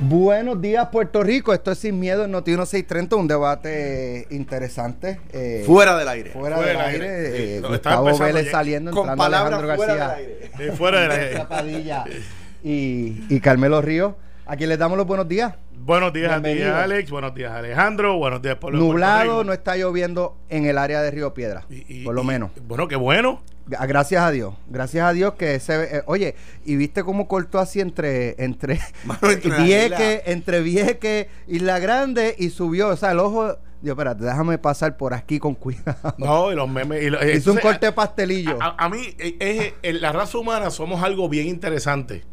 Buenos días, Puerto Rico. Esto es Sin Miedo en Noti 1630, un debate interesante. eh, fuera del aire. Fuera, del, aire. Eh, Gustavo Vélez saliendo, con entrando Alejandro fuera García. Del aire. fuera del aire. y, y Carmelo Ríos. A quien les damos los buenos días. Buenos días a ti, Alex. Buenos días, Alejandro. Buenos días, Pueblo Nublado, no está lloviendo en el área de Río Piedra. por lo menos. Bueno, qué bueno. Gracias a Dios, gracias a Dios que se eh, oye, y viste cómo cortó así entre entre, entre Vieque, entre Vieque y La Grande y subió, o sea, el ojo Dios, espérate, déjame pasar por aquí con cuidado. No, y los memes. Y Hizo un corte de pastelillo. A, mí, eh, es, la raza humana somos algo bien interesante.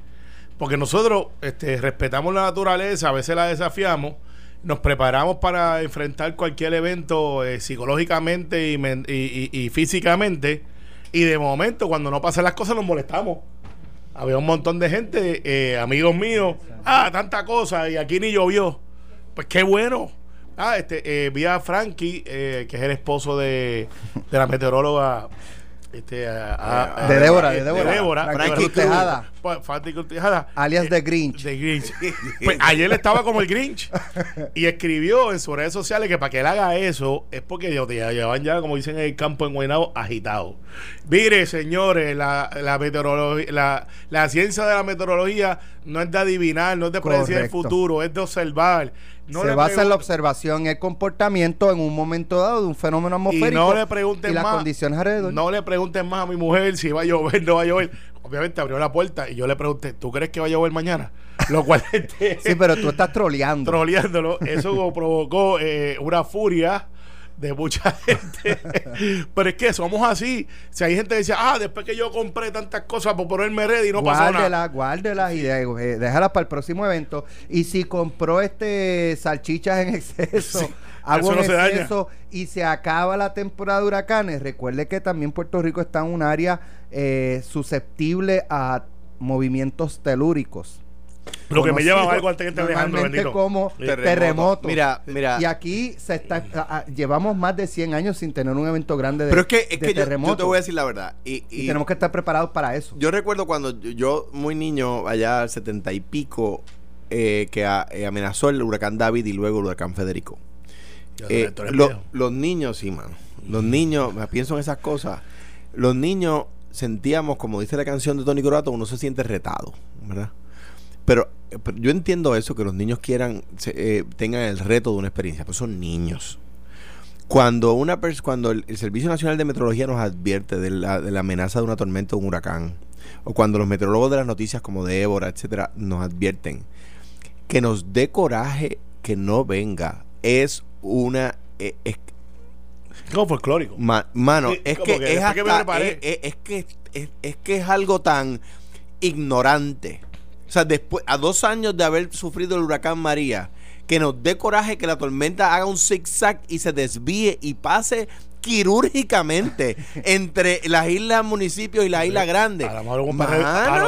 Porque nosotros este, respetamos la naturaleza, a veces la desafiamos, nos preparamos para enfrentar cualquier evento eh, psicológicamente y físicamente y de momento, cuando no pasan las cosas, nos molestamos. Había un montón de gente, eh, amigos míos, ah, tanta cosa, y aquí ni llovió. Pues qué bueno. Ah, este, eh, vi a Frankie, eh, que es el esposo de, de la meteoróloga este, a, de Débora, de Débora. De Débora. Frankie Tejada. Tejada. Alias de Grinch. De Grinch. pues ayer estaba como el Grinch. Y escribió en sus redes sociales que para que él haga eso es porque ya llevan ya, como dicen en el campo en Guaynabo, agitado. Mire, señores, la, la meteorología, la, la ciencia de la meteorología no es de adivinar, no es de predecir el futuro, es de observar se basa en la observación y el comportamiento en un momento dado de un fenómeno atmosférico y, no le pregunten las condiciones alrededor. No le pregunten más a mi mujer si va a llover, no va a llover. Obviamente abrió la puerta y yo le pregunté, ¿tú crees que va a llover mañana? Lo cual Sí, pero tú estás troleando. Troleándolo. Eso provocó eh, una furia de mucha gente. Pero es que somos así. Si hay gente que dice, ah, después que yo compré tantas cosas por ponerme ready y no pasó nada. Guárdelas y de, eh, déjalas para el próximo evento. Y si compró este salchichas en exceso, agua en exceso y se acaba la temporada de huracanes, recuerde que también Puerto Rico está en un área eh, susceptible a movimientos telúricos. Lo que me lleva a algo al teniente Alejandro bendito. como terremoto. Mira, mira. Y aquí se está llevamos más de 100 años sin tener un evento grande de Pero es que, es que yo, te voy a decir la verdad. Y, tenemos que estar preparados para eso. Yo recuerdo cuando yo, muy niño, allá al 70 y pico, eh, que eh, amenazó el huracán David y luego el huracán Federico. Eh, los niños, sí, man. Los niños, me pienso en esas cosas. Los niños sentíamos, como dice la canción de Tony Corato, uno se siente retado, ¿verdad? Pero, yo entiendo eso, que los niños quieran, eh, tengan el reto de una experiencia, pues son niños. Cuando, una cuando el, Servicio Nacional de Meteorología nos advierte de la, de la amenaza de una tormenta o un huracán, o cuando los meteorólogos de las noticias como Débora, etcétera, nos advierten, que nos dé coraje que no venga, es una... Eh, es, como folclórico. mano, es, que es, es, que es que es algo tan ignorante sea, después, a dos años de haber sufrido el huracán María, que nos dé coraje que la tormenta haga un zigzag y se desvíe y pase quirúrgicamente entre las islas municipios y la isla grande. A lo mejor hubo un perreo,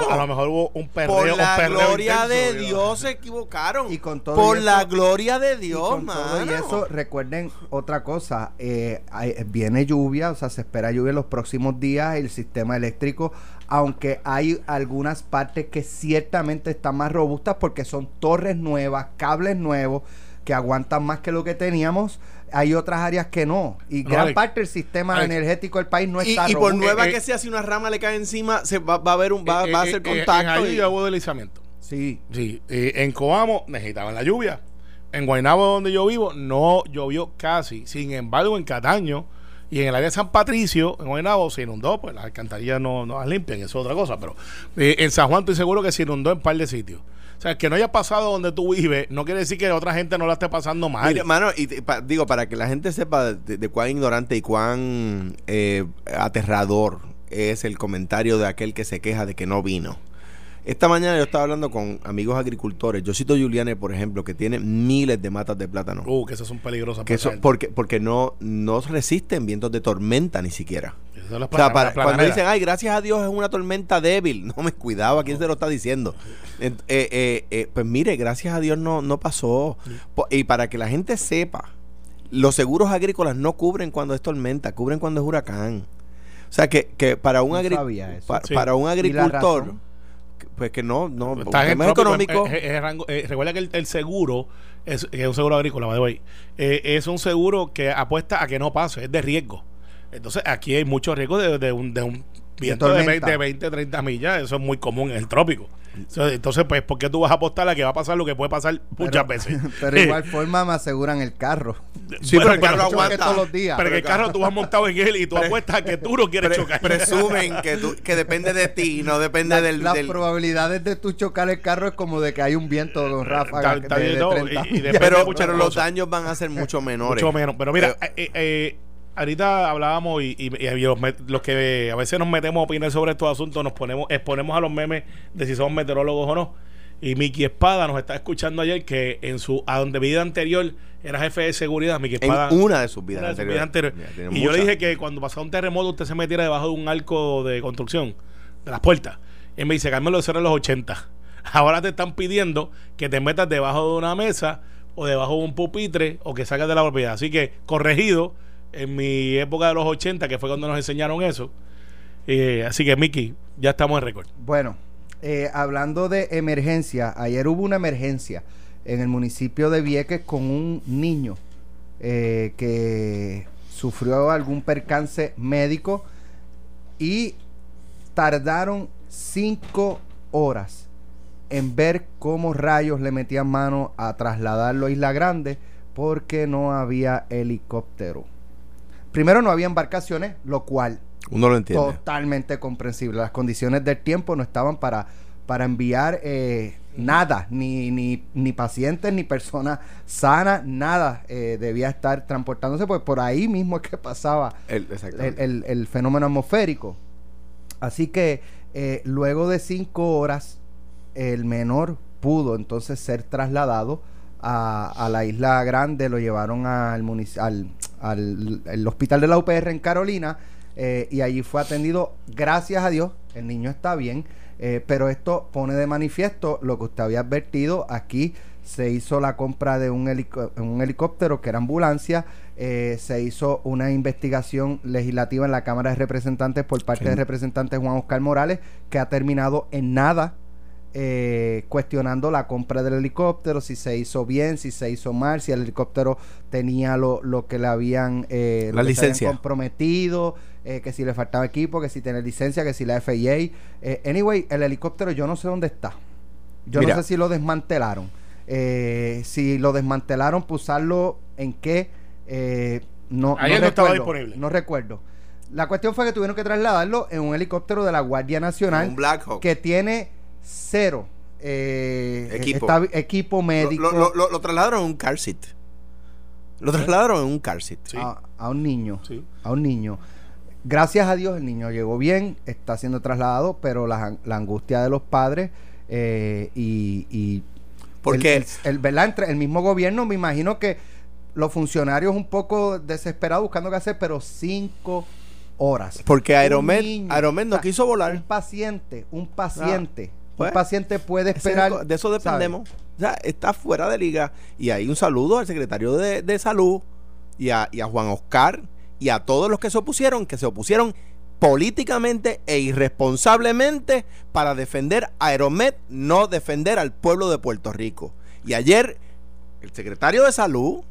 a lo, mejor hubo un perreo, Por la gloria de Dios se equivocaron. Y con todo Por la gloria de Dios, y, y eso, recuerden otra cosa, eh, viene lluvia, o sea, se espera lluvia en los próximos días, el sistema eléctrico aunque hay algunas partes que ciertamente están más robustas porque son torres nuevas, cables nuevos que aguantan más que lo que teníamos. Hay otras áreas que no. Y gran parte del sistema energético del país no está Y, por nueva eh, que sea, si una rama le cae encima, se va, a haber un va, a hacer eh, eh, contacto. En y hubo deslizamiento. Sí. Sí. en Coamo necesitaban la lluvia. En Guaynabo, donde yo vivo, no llovió casi. Sin embargo, en Cataño y en el área de San Patricio, en Guaynabo, se inundó, pues las alcantarillas no, no las limpian, eso es otra cosa. Pero en San Juan estoy seguro que se inundó en un par de sitios. O sea, que no haya pasado donde tú vives, no quiere decir que otra gente no la esté pasando mal. Mire, hermano, y digo, para que la gente sepa de, cuán ignorante y cuán eh, aterrador es el comentario de aquel que se queja de que no vino. Esta mañana yo estaba hablando con amigos agricultores. Yo cito Juliane, por ejemplo, que tiene miles de matas de plátano. Uh, que esas son peligrosas. Que eso, porque porque no, no resisten vientos de tormenta ni siquiera. o sea, cuando dicen, ay, gracias a Dios es una tormenta débil. No me cuidaba, ¿quién se lo está diciendo? Eh, eh, eh, pues mire, gracias a Dios no, no pasó. Y para que la gente sepa, los seguros agrícolas no cubren cuando es tormenta, cubren cuando es huracán. O sea que, que para un, para un agricultor Pues que no, no, está en económico. Eh, recuerda que el, seguro es, un seguro agrícola, by eh, es un seguro que apuesta a que no pase, es de riesgo. Entonces aquí hay mucho riesgo de, un, de un viento de, 20, 20, 30 millas, eso es muy común en el trópico. Entonces, pues, ¿por qué tú vas a apostar a que va a pasar lo que puede pasar muchas veces? Pero de igual forma me aseguran el carro. Sí, pero el carro aguanta todos los días. Pero, el carro tú vas montado en él y tú apuestas a que tú no quieres chocar. Presumen que, tú, que depende de ti, no depende del... Las probabilidades de tú chocar el carro es como de que hay un viento con ráfaga de, de, pero, pero los daños van a ser mucho menores. Mucho menos. Pero mira, eh, eh, eh ahorita hablábamos y, los, que a veces nos metemos a opinar sobre estos asuntos, nos ponemos, exponemos a los memes de si somos meteorólogos o no. Y Miki Espada nos está escuchando ayer que en su a donde vida anterior era jefe de seguridad. Miki Espada. En una de sus vidas anteriores. y yo le dije que cuando pasaba un terremoto usted se metiera debajo de un arco de construcción, de las puertas. Y me dice, Carmelo, eso era en los 80. Ahora te están pidiendo que te metas debajo de una mesa o debajo de un pupitre o que salgas de la propiedad. Así que, corregido, en mi época de los 80, que fue cuando nos enseñaron eso. Eh, así que, Miki, ya estamos en récord. Bueno, eh, hablando de emergencia, ayer hubo una emergencia en el municipio de Vieques con un niño eh, que sufrió algún percance médico y tardaron cinco horas en ver cómo rayos le metían mano a trasladarlo a Isla Grande porque no había helicóptero. Primero no había embarcaciones, lo cual uno lo entiende. Totalmente comprensible. Las condiciones del tiempo no estaban para, para enviar eh, nada, ni, ni, ni, pacientes, ni personas sanas, nada eh, debía estar transportándose, pues por ahí mismo es que pasaba el, el, fenómeno atmosférico. Así que eh, luego de cinco horas, el menor pudo entonces ser trasladado a, la isla grande, lo llevaron al, al, al hospital de la UPR en Carolina eh, y allí fue atendido, gracias a Dios, el niño está bien, eh, pero esto pone de manifiesto lo que usted había advertido aquí. Se hizo la compra de un, un helicóptero que era ambulancia. Eh, se hizo una investigación legislativa en la Cámara de Representantes por parte del representante Juan Oscar Morales, que ha terminado en nada eh, cuestionando la compra del helicóptero, si se hizo bien, si se hizo mal, si el helicóptero tenía lo, lo que le habían, eh, la licencia. comprometido, eh, que si le faltaba equipo, que si tiene licencia, que si la FIA. Eh, anyway, el helicóptero yo no sé dónde está. Yo no sé si lo desmantelaron. si lo desmantelaron, pusarlo en qué. no, no, estaba disponible. No recuerdo. La cuestión fue que tuvieron que trasladarlo en un helicóptero de la Guardia Nacional. Un Black Que tiene cero eh, equipo. equipo médico. Lo, trasladaron en un car seat. Lo trasladaron en un car seat. A, un niño. A un niño. Gracias a Dios el niño llegó bien, está siendo trasladado, pero la, angustia de los padres eh, y, porque el, el, mismo gobierno, me imagino que los funcionarios un poco desesperados buscando qué hacer, pero cinco horas. Porque Aeromed, Aeromed no quiso volar. Un paciente, un paciente un pues, paciente puede esperar. De eso dependemos. O sea, está fuera de liga. Y hay un saludo al secretario de, Salud y a, Juan Oscar y a todos los que se opusieron, que se opusieron políticamente e irresponsablemente para defender a Aeromed, no defender al pueblo de Puerto Rico. Y ayer el secretario de Salud,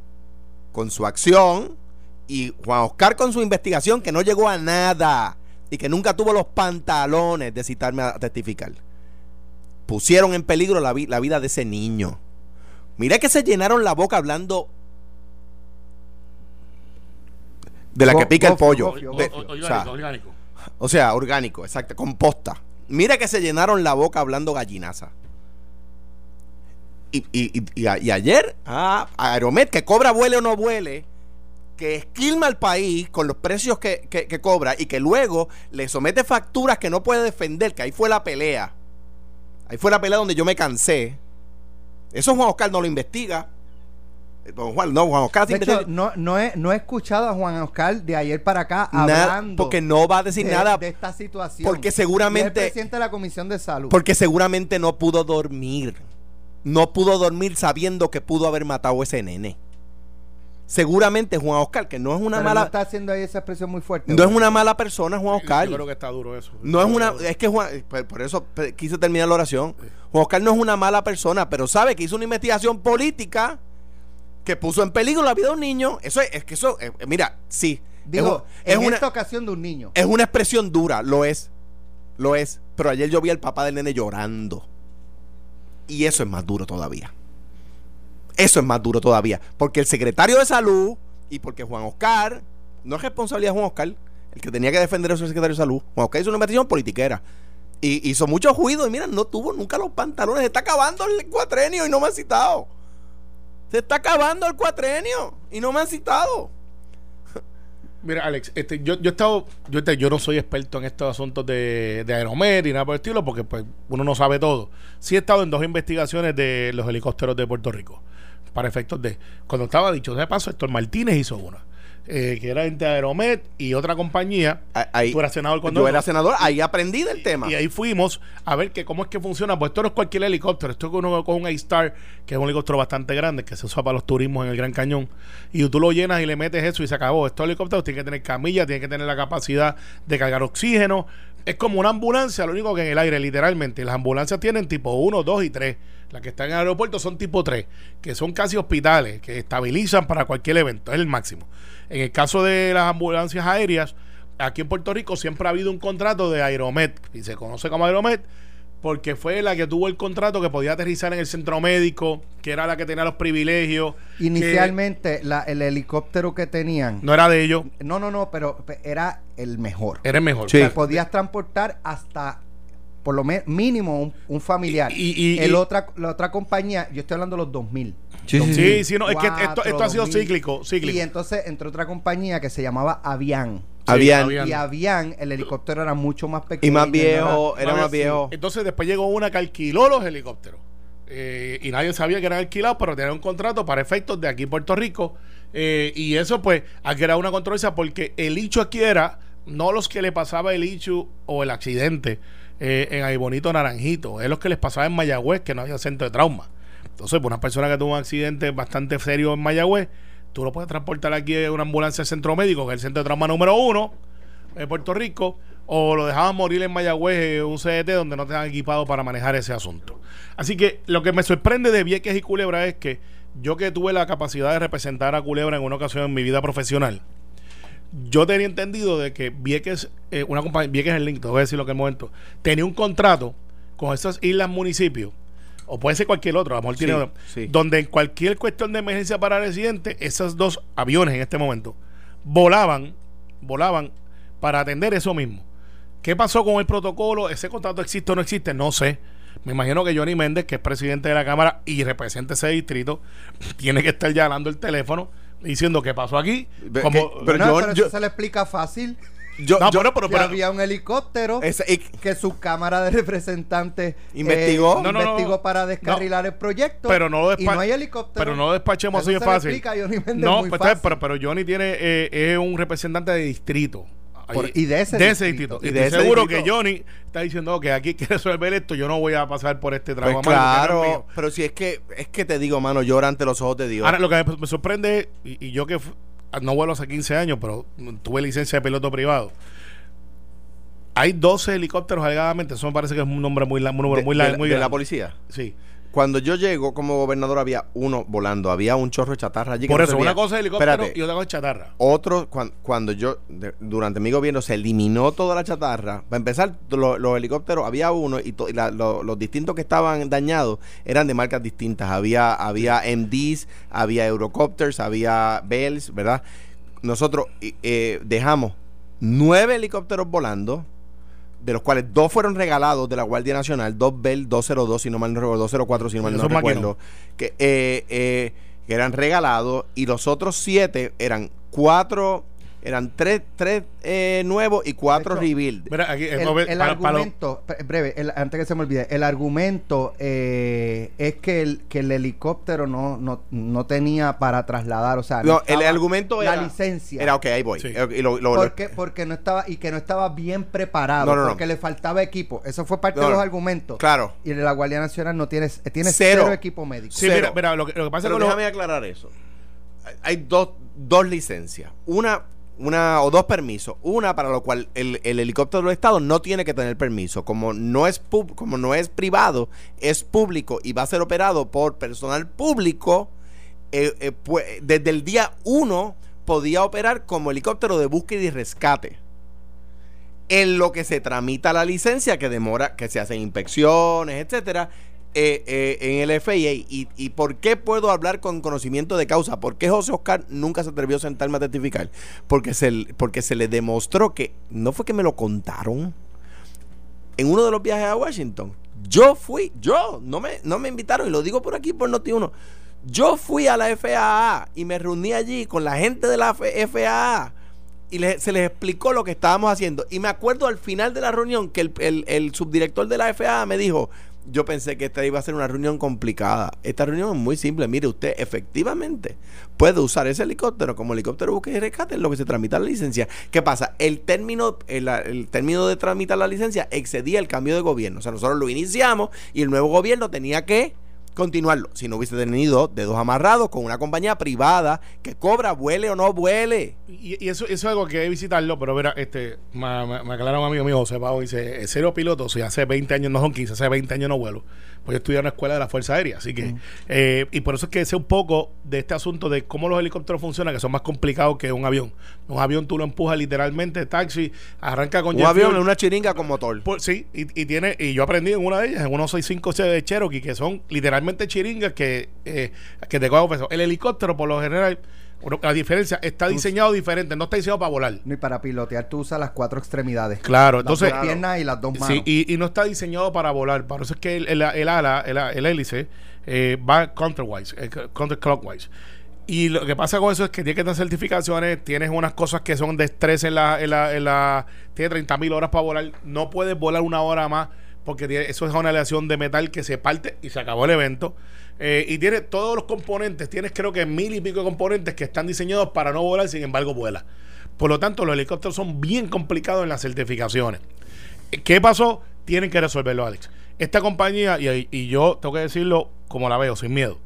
con su acción, y Juan Oscar con su investigación, que no llegó a nada y que nunca tuvo los pantalones de citarme a testificar pusieron en peligro la, la vida de ese niño. Mira que se llenaron la boca hablando de la que pica el pollo. orgánico, o, sea, orgánico. exacto, composta. Mira que se llenaron la boca hablando gallinaza. Y, y, y, ayer, ah, Aeromet, que cobra vuele o no vuele, que esquilma al país con los precios que, que cobra y que luego le somete facturas que no puede defender, que ahí fue la pelea Ahí fue la pelea donde yo me cansé. Eso Juan Oscar no lo investiga. Eh, Juan, no, Juan Oscar no, no, he, no he escuchado a Juan Oscar de ayer para acá hablando. porque no va a decir nada de esta situación. Porque seguramente. el presidente de la Comisión de Salud. Porque seguramente no pudo dormir. No pudo dormir sabiendo que pudo haber matado a ese nene. Seguramente Juan Oscar, que no es una mala. No está haciendo ahí esa expresión muy fuerte. No es una mala persona, Juan Oscar. Yo creo que está duro eso. No es una. Es que Juan. Por eso quise terminar la oración. Juan Oscar no es una mala persona, pero sabe que hizo una investigación política que puso en peligro la vida de un niño. Eso es, es que eso. Eh, mira, sí. Digo, es, en una, esta ocasión de un niño. Es una expresión dura, lo es. Lo es. Pero ayer yo vi al papá del nene llorando. Y eso es más duro todavía. Eso es más duro todavía. Porque el secretario de salud y porque Juan Oscar, no es responsabilidad de Juan Oscar, el que tenía que defender es el secretario de salud. Juan Oscar hizo una investigación politiquera. Y hizo mucho ruido y mira, no tuvo nunca los pantalones. Se está acabando el cuatrenio y no me han citado. Se está acabando el cuatrenio y no me han citado. Mira, Alex, este, yo, yo he estado, yo, yo no soy experto en estos asuntos de, de aeromer y nada por el estilo, porque pues uno no sabe todo. Sí he estado en dos investigaciones de los helicópteros de Puerto Rico para efectos de. Cuando estaba dicho de paso, Héctor Martínez hizo una. Eh, que era entre Aeromet y otra compañía. Ahí, tú eras senador cuando. Yo era senador, ahí aprendí del tema. Y ahí fuimos a ver que cómo es que funciona. Pues esto no es cualquier helicóptero, esto es uno con un A-Star, que es un helicóptero bastante grande, que se usa para los turismos en el Gran Cañón. Y tú lo llenas y le metes eso y se acabó. Estos helicópteros tienen que tener camilla, tienen que tener la capacidad de cargar oxígeno. Es como una ambulancia, lo único que en el aire, literalmente. Las ambulancias tienen tipo 1, 2 y 3 las que están en el aeropuerto son tipo 3, que son casi hospitales, que estabilizan para cualquier evento, es el máximo. En el caso de las ambulancias aéreas, aquí en Puerto Rico siempre ha habido un contrato de Aeromet, y se conoce como Aeromet, porque fue la que tuvo el contrato que podía aterrizar en el centro médico, que era la que tenía los privilegios. Inicialmente, el helicóptero que tenían. No era de ellos. No, no, no, pero era el mejor. Era el mejor. Sí. podías transportar hasta por lo menos mínimo un, familiar. Y, el otra, la otra compañía, yo estoy hablando de los 2000. Sí, sí, no, es que esto, esto ha sido cíclico, cíclico. Y entonces entró otra compañía que se llamaba Avian. Avian. Y Avian, el helicóptero era mucho más pequeño. Y más viejo, era, más viejo. Entonces después llegó una que alquiló los helicópteros. Eh, y nadie sabía que eran alquilados, pero tenían un contrato para efectos de aquí en Puerto Rico. Eh, y eso, pues, aquí era una controversia porque el hecho aquí era no los que le pasaba el hecho o el accidente, eh, en ahí bonito naranjito. Es lo que les pasaba en Mayagüez, que no había centro de trauma. Entonces, por una persona que tuvo un accidente bastante serio en Mayagüez, tú lo puedes transportar aquí en una ambulancia al centro médico, que es el centro de trauma número uno de Puerto Rico, o lo dejaban morir en Mayagüez, en un CDT donde no te han equipado para manejar ese asunto. Así que lo que me sorprende de Vieques y Culebra es que yo que tuve la capacidad de representar a Culebra en una ocasión en mi vida profesional, yo tenía entendido de que Vieques, eh, una compañía, Vieques el link, voy a decir lo que el momento, tenía un contrato con esas islas municipios, o puede ser cualquier otro, a lo mejor donde en cualquier cuestión de emergencia para residentes, esos dos aviones en este momento volaban, volaban para atender eso mismo. ¿Qué pasó con el protocolo? ¿Ese contrato existe o no existe? No sé. Me imagino que Johnny Méndez, que es presidente de la Cámara y representa ese distrito, tiene que estar ya el teléfono diciendo qué pasó aquí. Como, pero, eso se le explica fácil. Yo, no, pero, pero, había un helicóptero que su cámara de representantes investigó, eh, investigó para descarrilar el proyecto pero no y no hay helicóptero. pero no despachemos así de fácil. no pues, pero, pero Johnny tiene eh, es un representante de distrito. Y de ese, distrito. Y, de seguro que Johnny está diciendo que aquí quiere resolver esto, yo no voy a pasar por este trabajo. Pues claro, pero si es que es que te digo, mano, llora ante los ojos de Dios. Ahora, lo que me, sorprende, y, yo que no vuelo hace 15 años, pero tuve licencia de piloto privado. Hay 12 helicópteros alegadamente, eso me parece que es un nombre muy, un número muy largo. ¿De la policía? Sí. Cuando yo llego como gobernador había uno volando, había un chorro de chatarra allí. Por eso, una cosa es helicóptero y otra cosa es chatarra. Otro, cuando, yo, durante mi gobierno se eliminó toda la chatarra, para empezar, los helicópteros, había uno y, los distintos que estaban dañados eran de marcas distintas. Había, había MDs, había Eurocopters, había Bells, ¿verdad? Nosotros eh, dejamos nueve helicópteros volando de los cuales dos fueron regalados de la Guardia Nacional, dos Bell 202, si no mal no recuerdo, 204, si no mal no recuerdo, que, eh, eh, que eran regalados, y los otros siete eran cuatro eran tres, tres eh, nuevos y cuatro rebuild. el, argumento, breve, antes que se me olvide, el argumento eh, es que el, que el helicóptero no, no, no tenía para trasladar, o sea, no, el argumento era la licencia. Era ok, ahí voy. Y lo, porque, porque no estaba y que no estaba bien preparado, porque le faltaba equipo. Eso fue parte de los argumentos. Claro. Y la Guardia Nacional no tiene, tiene cero, equipo médico. Sí, mira, mira, lo que, pasa es que déjame aclarar eso hay dos, dos licencias. Una una o dos permisos. Una para lo cual el, helicóptero del Estado no tiene que tener permiso. Como no, es como no es privado, es público y va a ser operado por personal público, eh, eh, pues, desde el día uno podía operar como helicóptero de búsqueda y rescate. En lo que se tramita la licencia, que demora, que se hacen inspecciones, etcétera, eh, eh, en el FIA y, y, por qué puedo hablar con conocimiento de causa. ¿Por qué José Oscar nunca se atrevió a sentarme a testificar? Porque se, porque se le demostró que no fue que me lo contaron. En uno de los viajes a Washington, yo fui, yo, no me, no me invitaron y lo digo por aquí por Noti uno. Yo fui a la FAA y me reuní allí con la gente de la FAA y se les explicó lo que estábamos haciendo. Y me acuerdo al final de la reunión que el, el, el subdirector de la FAA me dijo, yo pensé que esta iba a ser una reunión complicada. Esta reunión es muy simple. Mire, usted efectivamente puede usar ese helicóptero como helicóptero búsqueda y rescate en lo que se tramita la licencia. ¿Qué pasa? El término, el, el, término de tramitar la licencia excedía el cambio de gobierno. O sea, nosotros lo iniciamos y el nuevo gobierno tenía que continuarlo. Si no hubiese tenido dedos amarrados con una compañía privada que cobra, vuele o no vuele. Y, eso, es algo que hay que visitarlo, pero verá, este, me, me, un amigo mío, José Pau, dice, cero piloto, si hace 20 años no son 15, hace 20 años no vuelo pues yo estudié en una escuela de la Fuerza Aérea, así que, eh, y por eso es que sé un poco de este asunto de cómo los helicópteros funcionan, que son más complicados que un avión. Un avión tú lo empujas literalmente, taxi, arranca con... Un avión en una chiringa con motor. sí, y, tiene, y yo aprendí en una de ellas, en unos 65 de Cherokee, que son literalmente chiringas que, eh, que te cogen peso. El helicóptero, por lo general la diferencia está diseñado diferente, no está diseñado para volar. Ni para pilotear tú usas las cuatro extremidades. Claro, entonces. Las piernas y las dos manos. Sí, y, no está diseñado para volar. Por eso es que el, ala, el, hélice, eh, va counterwise, eh, counterclockwise. Y lo que pasa con eso es que tiene que tener certificaciones, tienes unas cosas que son de estrés en la, en la, en la tiene 30 mil horas para volar, no puedes volar una hora más porque eso es una aleación de metal que se parte y se acabó el evento. Eh, y tiene todos los componentes, tienes creo que mil y pico de componentes que están diseñados para no volar, sin embargo vuela. Por lo tanto, los helicópteros son bien complicados en las certificaciones. ¿Qué pasó? Tienen que resolverlo, Alex. Esta compañía, y, y yo tengo que decirlo como la veo, sin miedo.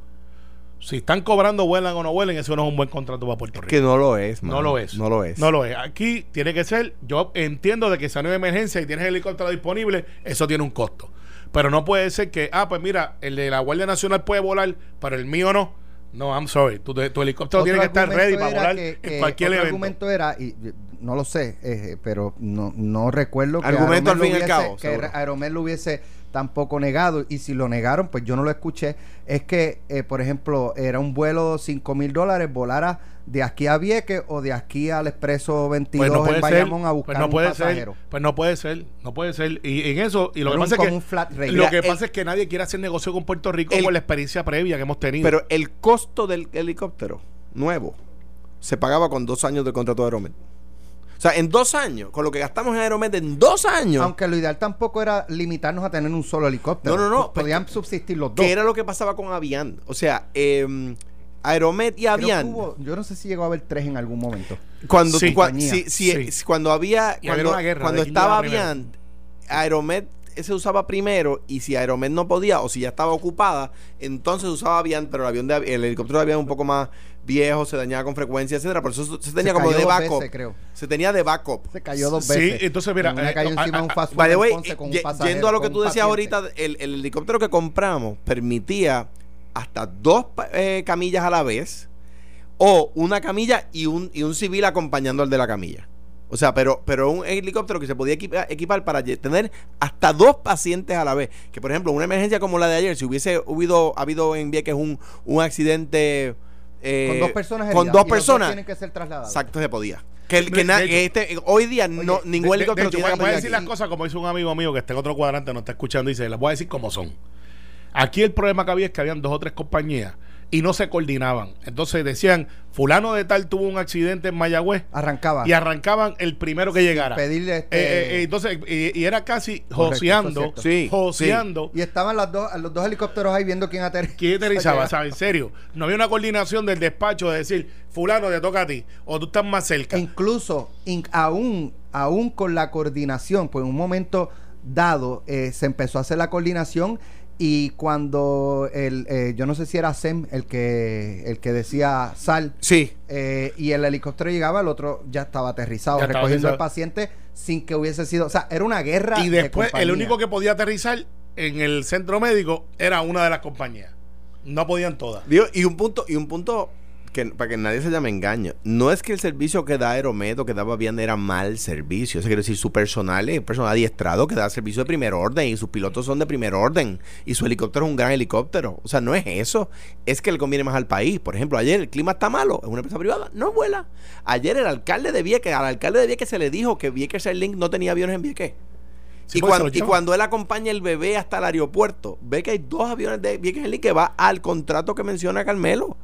Si están cobrando, vuelan o no vuelen, eso no es un buen contrato para Puerto Rico. Que no lo es, No lo es. No lo es. No lo es. Aquí tiene que ser, yo entiendo de que hay una emergencia y tienes helicóptero disponible, eso tiene un costo. Pero no puede ser que, ah, pues mira, el de la Guardia Nacional puede volar, pero el mío no. No, I'm sorry. Tu, helicóptero tiene que estar ready para volar en cualquier evento. El argumento era, y no lo sé, eh, pero no, no recuerdo que argumento al fin y al cabo, que Aeromel lo hubiese tampoco negado y si lo negaron pues yo no lo escuché es que eh, por ejemplo era un vuelo de 5 mil dólares volara de aquí a Vieques o de aquí al Expreso 22 pues en Bayamón a buscar pues no puede un pasajero. Ser, pues no puede ser, no puede ser. Y en eso, y lo que pasa es que lo que pasa es que nadie quiere hacer negocio con Puerto Rico por la experiencia previa que hemos tenido. Pero el costo del helicóptero nuevo se pagaba con dos años de contrato de Aeromet. O sea, en dos años, con lo que gastamos en Aeromed en dos años. Aunque lo ideal tampoco era limitarnos a tener un solo helicóptero. No, no, no. Pues, Podían subsistir los dos. ¿Qué era lo que pasaba con Avian? O sea, eh, Aeromed y Avian. yo no sé si llegó a haber tres en algún momento. Cuando, cuando había. Cuando, cuando estaba Avian, Aeromed se usaba primero y si Aeromed no podía o si ya estaba ocupada, entonces usaba Avian, pero el avión de el helicóptero de Avian un poco más viejo, se dañaba con frecuencia, etcétera, por eso se tenía como de backup. Se tenía de backup. Se cayó dos veces. Sí, entonces mira, una cayó encima de un fast yendo a lo que tú decías ahorita, el, helicóptero que compramos permitía hasta dos eh, camillas a la vez o una camilla y un, y un civil acompañando al de la camilla. O sea, pero, pero un helicóptero que se podía equipar, para tener hasta dos pacientes a la vez. Que por ejemplo, una emergencia como la de ayer, si hubiese habido, habido en Vieques un, un accidente eh, con dos personas con dos personas tienen que ser trasladados. Exacto, se podía. Que, que, este, hoy día no, ningún helicóptero tiene Voy a decir las cosas como dice un amigo mío que está en otro cuadrante, no está escuchando, y dice, las voy a decir como son. Aquí el problema que había es que habían dos o tres compañías y no se coordinaban. Entonces decían, fulano de tal tuvo un accidente en Mayagüez. Arrancaban. Y arrancaban el primero que llegara. Pedirle este... Eh, eh, entonces, y, era casi joseando. Sí, joseando. Y estaban las dos, los dos helicópteros ahí viendo quién aterrizaba. ¿Quién aterrizaba? ¿sabes? En serio. No había una coordinación del despacho de decir, fulano te toca a ti, o tú estás más cerca. incluso, aún, aún con la coordinación, pues en un momento dado eh, se empezó a hacer la coordinación Y cuando el, eh, yo no sé si era Sem el que, el que decía sal. Sí. Eh, y el helicóptero llegaba, el otro ya estaba aterrizado, recogiendo al paciente sin que hubiese sido. O sea, era una guerra. Y después, el único que podía aterrizar en el centro médico era una de las compañías. No podían todas. y un punto, y un punto que, para que nadie se llame engaño, no es que el servicio que da Aeromedo, que daba bien, era mal servicio. O sea, quiere decir, su personal es personal adiestrado que da servicio de primer orden y sus pilotos son de primer orden y su helicóptero es un gran helicóptero. O sea, no es eso. Es que le conviene más al país. Por ejemplo, ayer el clima está malo, es una empresa privada, no vuela. Ayer el alcalde de Vieques, al alcalde de Vieques se le dijo que Vieques Airlink no tenía aviones en Vieques. y, cuando, y, cuando, él acompaña el bebé hasta el aeropuerto, ve que hay dos aviones de Vieques Airlink que va al contrato que menciona Carmelo.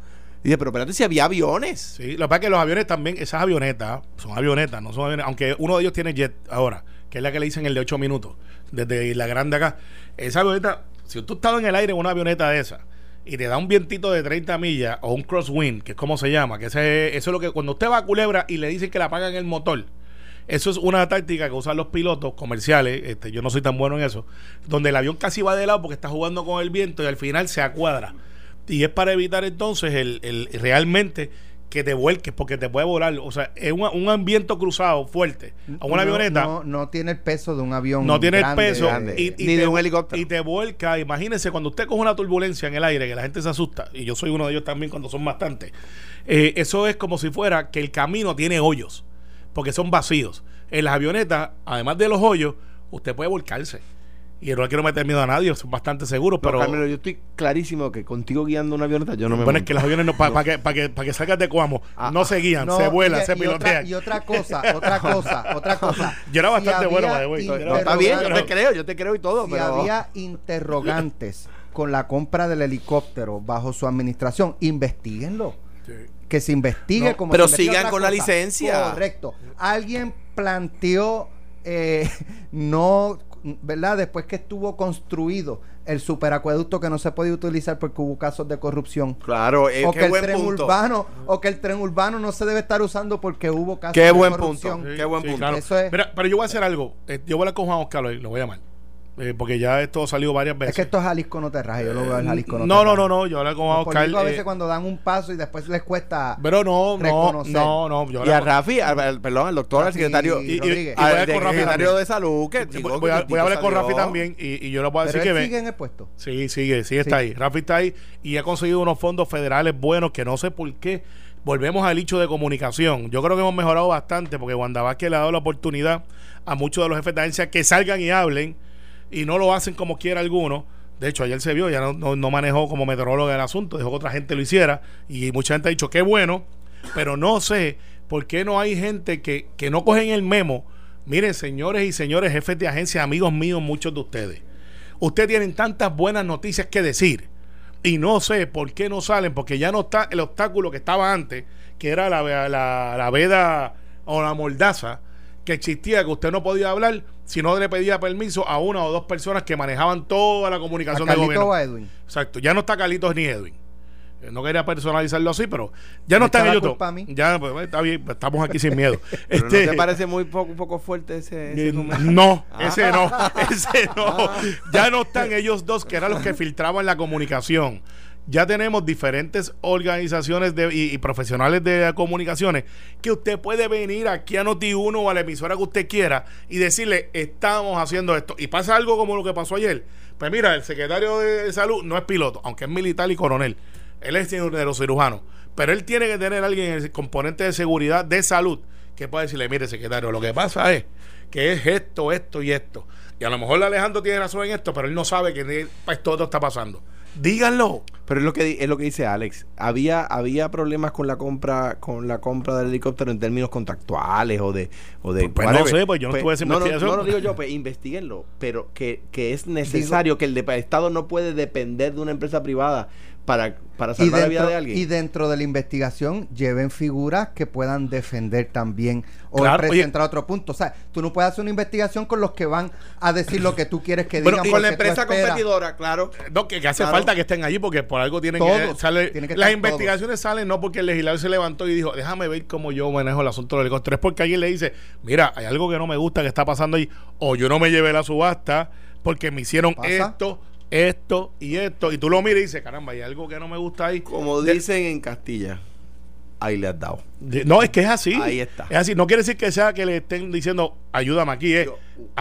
Dice, pero espérate si había aviones. Sí, lo que pasa es que los aviones también, esas avionetas, son avionetas, no son aviones, aunque uno de ellos tiene jet ahora, que es la que le dicen el de 8 minutos, desde la grande acá. Esa avioneta, si tú estás en el aire en una avioneta de esa, y te da un vientito de 30 millas o un crosswind, que es como se llama, que ese, eso es lo que cuando usted va a Culebra y le dicen que le apagan el motor, eso es una táctica que usan los pilotos comerciales, este, yo no soy tan bueno en eso, donde el avión casi va de lado porque está jugando con el viento y al final se acuadra. Y es para evitar entonces el, el realmente que te vuelques porque te puede volar. O sea, es un, un ambiente cruzado fuerte. A una avioneta. No, no, tiene el peso de un avión. No tiene el peso. Y, ni de un helicóptero. Y te vuelca. Imagínense cuando usted coge una turbulencia en el aire, que la gente se asusta. Y yo soy uno de ellos también cuando son bastantes. Eh, eso es como si fuera que el camino tiene hoyos. Porque son vacíos. En las avionetas, además de los hoyos, usted puede volcarse. Y no quiero meter miedo a nadie, son bastante seguros, pero... yo estoy clarísimo que contigo guiando una avioneta yo no me... Bueno, es que los aviones, no, para que, para que, para que salgas de Cuamo, ah, no se guían, se vuelan, se pilotean. y otra cosa, otra cosa, otra cosa. Yo era bastante bueno, no, Está bien, yo te creo, yo te creo y todo, si había interrogantes con la compra del helicóptero bajo su administración, investiguenlo. Que se investigue como Pero sigan con la licencia. Correcto. Alguien planteó eh, no ¿verdad? Después que estuvo construido el superacueducto que no se podía utilizar porque hubo casos de corrupción. Claro, o que el tren urbano o que el tren urbano no se debe estar usando porque hubo casos de corrupción. qué buen punto. pero yo voy a hacer algo. Eh, yo voy a hablar con Juan Oscar, lo voy a llamar. Eh, porque ya esto ha salido varias veces. Es que esto es Jalisco no te raje, yo lo veo en Jalisco no No, no, no, no, yo hablo con Oscar. a veces eh, cuando dan un paso y después les cuesta Pero no, no, no, no. y a Rafi, perdón, al doctor, al secretario, y, y, al secretario de salud. Que, voy, a, voy a hablar con Rafi también y, yo le puedo decir que... sigue en el puesto? Sí, sigue, sí está ahí. Rafi está ahí y ha conseguido unos fondos federales buenos que no sé por qué volvemos al hecho de comunicación. Yo creo que hemos mejorado bastante porque Wanda Vázquez le ha dado la oportunidad a muchos de los jefes de agencia que salgan y hablen y no lo hacen como quiera alguno. De hecho, ayer se vio, ya no, no, manejó como meteorólogo el asunto, dejó que otra gente lo hiciera. Y mucha gente ha dicho, qué bueno, pero no sé por qué no hay gente que, que no cogen el memo. Miren, señores y señores jefes de agencia, amigos míos, muchos de ustedes. Ustedes tienen tantas buenas noticias que decir. Y no sé por qué no salen, porque ya no está el obstáculo que estaba antes, que era la, la, la veda o la mordaza que existía, que usted no podía hablar si no le pedía permiso a una o dos personas que manejaban toda la comunicación del gobierno. O Edwin. Exacto, ya no está Carlitos ni Edwin. Eh, no quería personalizarlo así, pero ya no está en YouTube. Ya, pues, está bien, pues, estamos aquí sin miedo. este, ¿No te parece muy poco, fuerte ese, ese número? No, ah. ese no, ese no. Ah. Ya no están ellos dos, que eran los que filtraban la comunicación ya tenemos diferentes organizaciones y, profesionales de comunicaciones que usted puede venir aquí a Noti1 o a la emisora que usted quiera y decirle, estamos haciendo esto. Y pasa algo como lo que pasó ayer. Pues mira, el secretario de salud no es piloto, aunque es militar y coronel. Él es cirujanos. Pero él tiene que tener a alguien en el componente de seguridad de salud que pueda decirle, mire, secretario, lo que pasa es que es esto, esto y esto. Y a lo mejor Alejandro tiene razón en esto, pero él no sabe que esto está pasando. Díganlo. Pero es lo que es lo que dice Alex. Había había problemas con la compra con la compra del helicóptero en términos contractuales o de o de pues, pues no sé, pues yo no pues, estuve esa investigación. No, no, digo yo, pues investiguenlo, pero que, que es necesario que el Estado no puede depender de una empresa privada para, para salvar la vida de alguien. Y dentro de la investigación lleven figuras que puedan defender también o presentar otro punto. O sea, tú no puedes hacer una investigación con los que van a decir lo que tú quieres que digan. con la empresa competidora, claro. No, que, hace falta que estén allí porque por algo tienen que, sale, Las investigaciones salen no porque el legislador se levantó y dijo, déjame ver cómo yo manejo el asunto del helicóptero. Es porque alguien le dice, mira, hay algo que no me gusta que está pasando ahí. O yo no me llevé la subasta porque me hicieron esto esto y esto, y tú lo miras y dices, caramba, hay algo que no me gusta ahí. Como dicen en Castilla, ahí le has dado. No, es que es así. Ahí está. Es así. No quiere decir que sea que le estén diciendo, ayúdame aquí. Eh.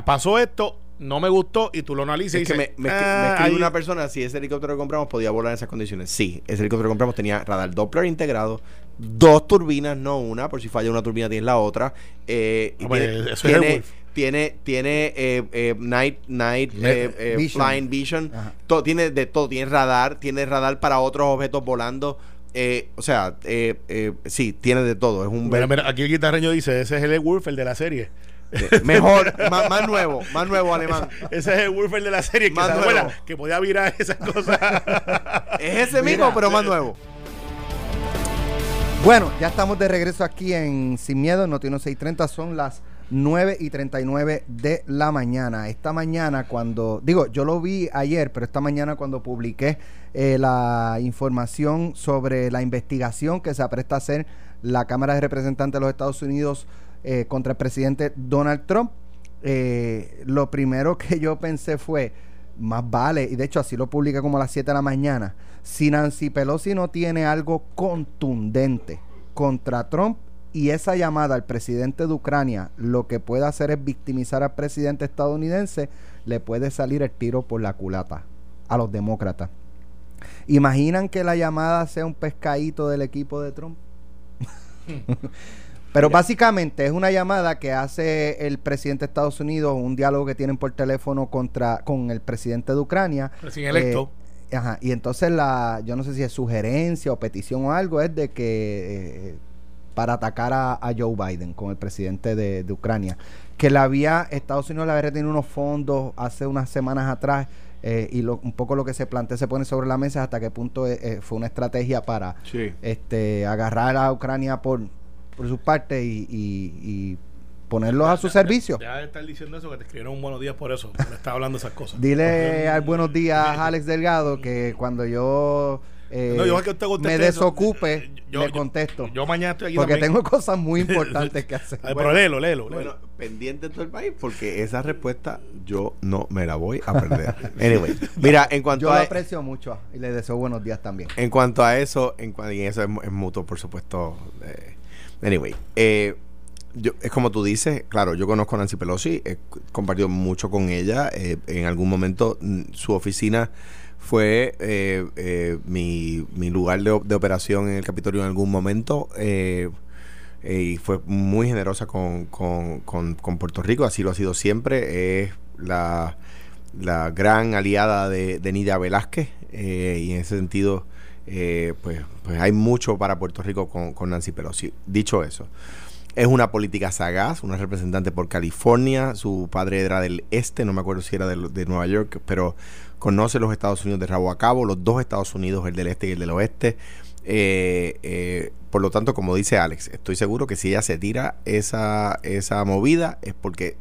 pasó esto, no me gustó y tú lo analizas y que me, me, ah, una persona si ese helicóptero que compramos podía volar en esas condiciones. Sí, ese helicóptero que compramos tenía radar Doppler integrado, dos turbinas, no una, por si falla una turbina tienes la otra. Eh, ah, pues, tiene, tiene, tiene, eh, eh, night, night eh, vision. flying vision, todo, tiene de todo, tiene radar, tiene radar para otros objetos volando. o sea, sí, tiene de todo. Es un aquí el guitarreño dice, ese es el Wolf, el de la serie. Mejor, más, nuevo, más nuevo alemán. Ese, es el Wolfer de la serie que, abuela, que podía virar esas cosas. es ese mismo, pero más nuevo. Bueno, ya estamos de regreso aquí en Sin Miedo, Notino 630. Son las 9 y 39 de la mañana. Esta mañana cuando, digo, yo lo vi ayer, pero esta mañana cuando publiqué eh, la información sobre la investigación que se apresta a hacer la Cámara de Representantes de los Estados Unidos eh, contra el presidente Donald Trump, eh, lo primero que yo pensé fue, más vale, y de hecho así lo publiqué como a las 7 de la mañana, si Nancy Pelosi no tiene algo contundente contra Trump y esa llamada al presidente de Ucrania lo que puede hacer es victimizar al presidente estadounidense, le puede salir el tiro por la culata a los demócratas. ¿Imaginan que la llamada sea un pescadito del equipo de Trump? Pero básicamente es una llamada que hace el presidente de Estados Unidos, un diálogo que tienen por teléfono contra con el presidente de Ucrania. Recién electo. Eh, ajá, y entonces la, yo no sé si es sugerencia o petición o algo, es de que eh, para atacar a, Joe Biden con el presidente de, Ucrania, que la había, Estados Unidos le había retenido unos fondos hace unas semanas atrás. Eh, y lo, un poco lo que se plantea se pone sobre la mesa hasta qué punto fue una estrategia para este agarrar a Ucrania por por su parte y, y, ponerlos a su servicio. Ya de estar diciendo eso, que te escribieron un buenos días por eso, me está hablando esas cosas. Dile al buenos días a Alex Delgado que cuando yo eh, me desocupe, yo, le contesto. Yo, mañana estoy aquí Porque tengo cosas muy importantes que hacer. pero léelo, léelo, Bueno, pendiente todo el país, porque esa respuesta yo no me la voy a perder. anyway, mira, en cuanto yo a. Yo lo aprecio mucho y le deseo buenos días también. En cuanto a eso, en, y eso es, mutuo, por supuesto. Eh, Anyway, eh, yo, es como tú dices, claro, yo conozco a Nancy Pelosi, he compartido mucho con ella. Eh, en algún momento mm, su oficina fue eh, mi, mi, lugar de, operación en el Capitolio en algún momento. y fue muy generosa con, con, con, Puerto Rico, así lo ha sido siempre. Es la, la gran aliada de, de Nidia Velázquez y en ese sentido eh, pues, pues hay mucho para Puerto Rico con, Nancy Pelosi. Dicho eso, es una política sagaz, una representante por California, su padre era del este, no me acuerdo si era de, Nueva York, pero conoce los Estados Unidos de rabo a cabo, los dos Estados Unidos, el del este y el del oeste. Eh, eh, por lo tanto, como dice Alex, estoy seguro que si ella se tira esa, esa movida es porque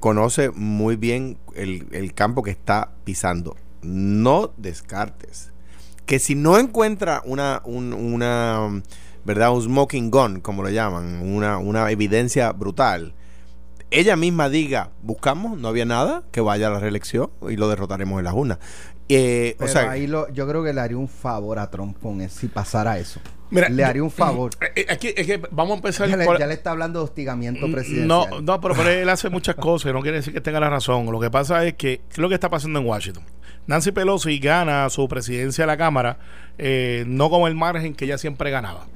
conoce muy bien el, el campo que está pisando. No descartes que si no encuentra una, una ¿verdad? Un smoking gun, como lo llaman, una, una evidencia brutal, ella misma diga, buscamos, no había nada, que vaya a la reelección y lo derrotaremos en la urnas. Eh, o sea, ahí lo, yo creo que le haría un favor a Trump con eso, si pasara eso. le haría un favor. Eh, eh, es que vamos a empezar. Ya le, ya le, está hablando de hostigamiento mm, presidencial. No, no, pero, pero él hace muchas cosas. No quiere decir que tenga la razón. Lo que pasa es que, ¿qué es lo que está pasando en Washington? Nancy Pelosi gana su presidencia de la Cámara eh, no como el margen que ella siempre ganaba.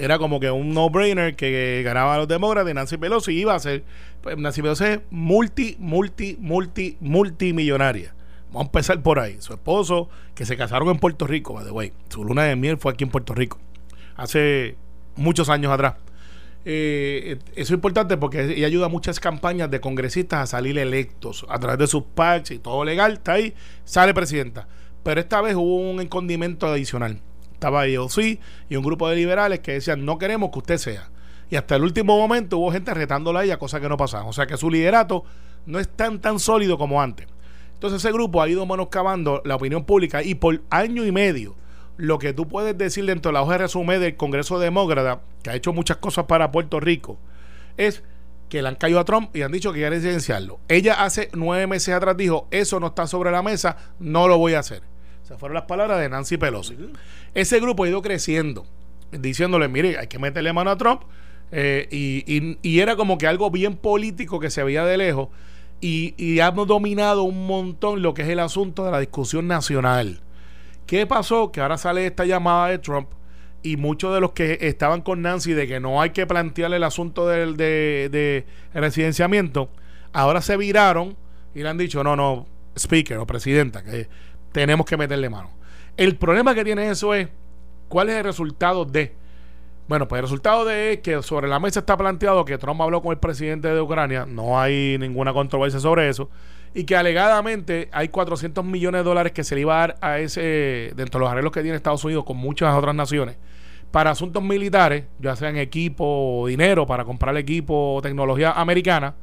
Era como que un no-brainer que ganaba a los demócratas y Nancy Pelosi iba a ser. Pues, Nancy Pelosi es multi, multi, multi, multimillonaria. Vamos a empezar por ahí. Su esposo, que se casaron en Puerto Rico, by the way. Su luna de miel fue aquí en Puerto Rico. Hace muchos años atrás. Eh, eso es importante porque ella ayuda a muchas campañas de congresistas a salir electos a través de sus packs y todo legal, está ahí, sale presidenta. Pero esta vez hubo un condimento adicional. Estaba sí y un grupo de liberales que decían, no queremos que usted sea. Y hasta el último momento hubo gente retándola a ella, cosa que no pasaba. O sea que su liderato no es tan, tan sólido como antes. Entonces ese grupo ha ido menoscabando la opinión pública y por año y medio lo que tú puedes decir dentro de la hoja de resumen del Congreso Demócrata, que ha hecho muchas cosas para Puerto Rico, es que le han caído a Trump y han dicho que quieren residenciarlo. Ella hace nueve meses atrás dijo, eso no está sobre la mesa, no lo voy a hacer. Esas fueron las palabras de Nancy Pelosi. Ese grupo ha ido creciendo, diciéndole, mire, hay que meterle mano a Trump. Eh, y, era como que algo bien político que se veía de lejos. Y, y dominado un montón lo que es el asunto de la discusión nacional. ¿Qué pasó? Que ahora sale esta llamada de Trump y muchos de los que estaban con Nancy de que no hay que plantear el asunto del de, residenciamiento, ahora se viraron y le han dicho, no, no, speaker o presidenta, que tenemos que meterle mano. El problema que tiene eso es, ¿cuál es el resultado de? Bueno, pues el resultado de es que sobre la mesa está planteado que Trump habló con el presidente de Ucrania, no hay ninguna controversia sobre eso, y que alegadamente hay 400 millones de dólares que se le iba a dar a ese, dentro de los arreglos que tiene Estados Unidos con muchas otras naciones, para asuntos militares, ya sean equipo o dinero para comprar equipo o tecnología americana,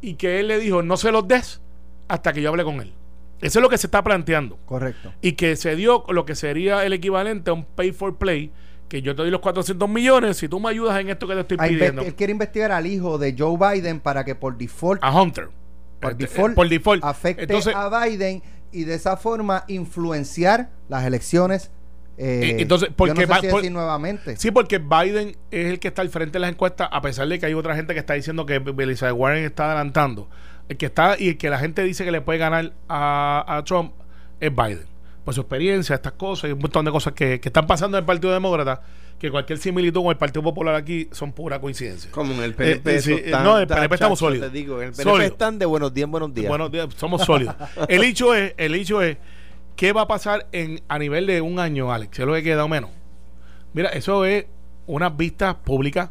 y que él le dijo, no se los des hasta que yo hable con él. Eso es lo que se está planteando. Correcto. Y que se dio lo que sería el equivalente a un pay for play, que yo te doy los 400 millones si tú me ayudas en esto que te estoy pidiendo. Él quiere investigar al hijo de Joe Biden para que por default... A Hunter. Por, este, default, por default, afecte a Biden y de esa forma influenciar las elecciones eh, Entonces, porque nuevamente. Sí, porque Biden es el que está al frente de las encuestas, a pesar de que hay otra gente que está diciendo que Elizabeth Warren está adelantando. El que está y el que la gente dice que le puede ganar a, Trump es Biden. Por su experiencia, estas cosas y un montón de cosas que, están pasando en el Partido Demócrata, que cualquier similitud con el Partido Popular aquí son pura coincidencia. Como en el PNP. Eh, no, el PNP estamos sólidos. Te digo, el PNP están de buenos días, buenos días. Buenos días, somos sólidos. el hecho es, el hecho es ¿Qué va a pasar en, a nivel de un año, Alex? ¿Qué es lo que queda o menos? Mira, eso es unas vistas públicas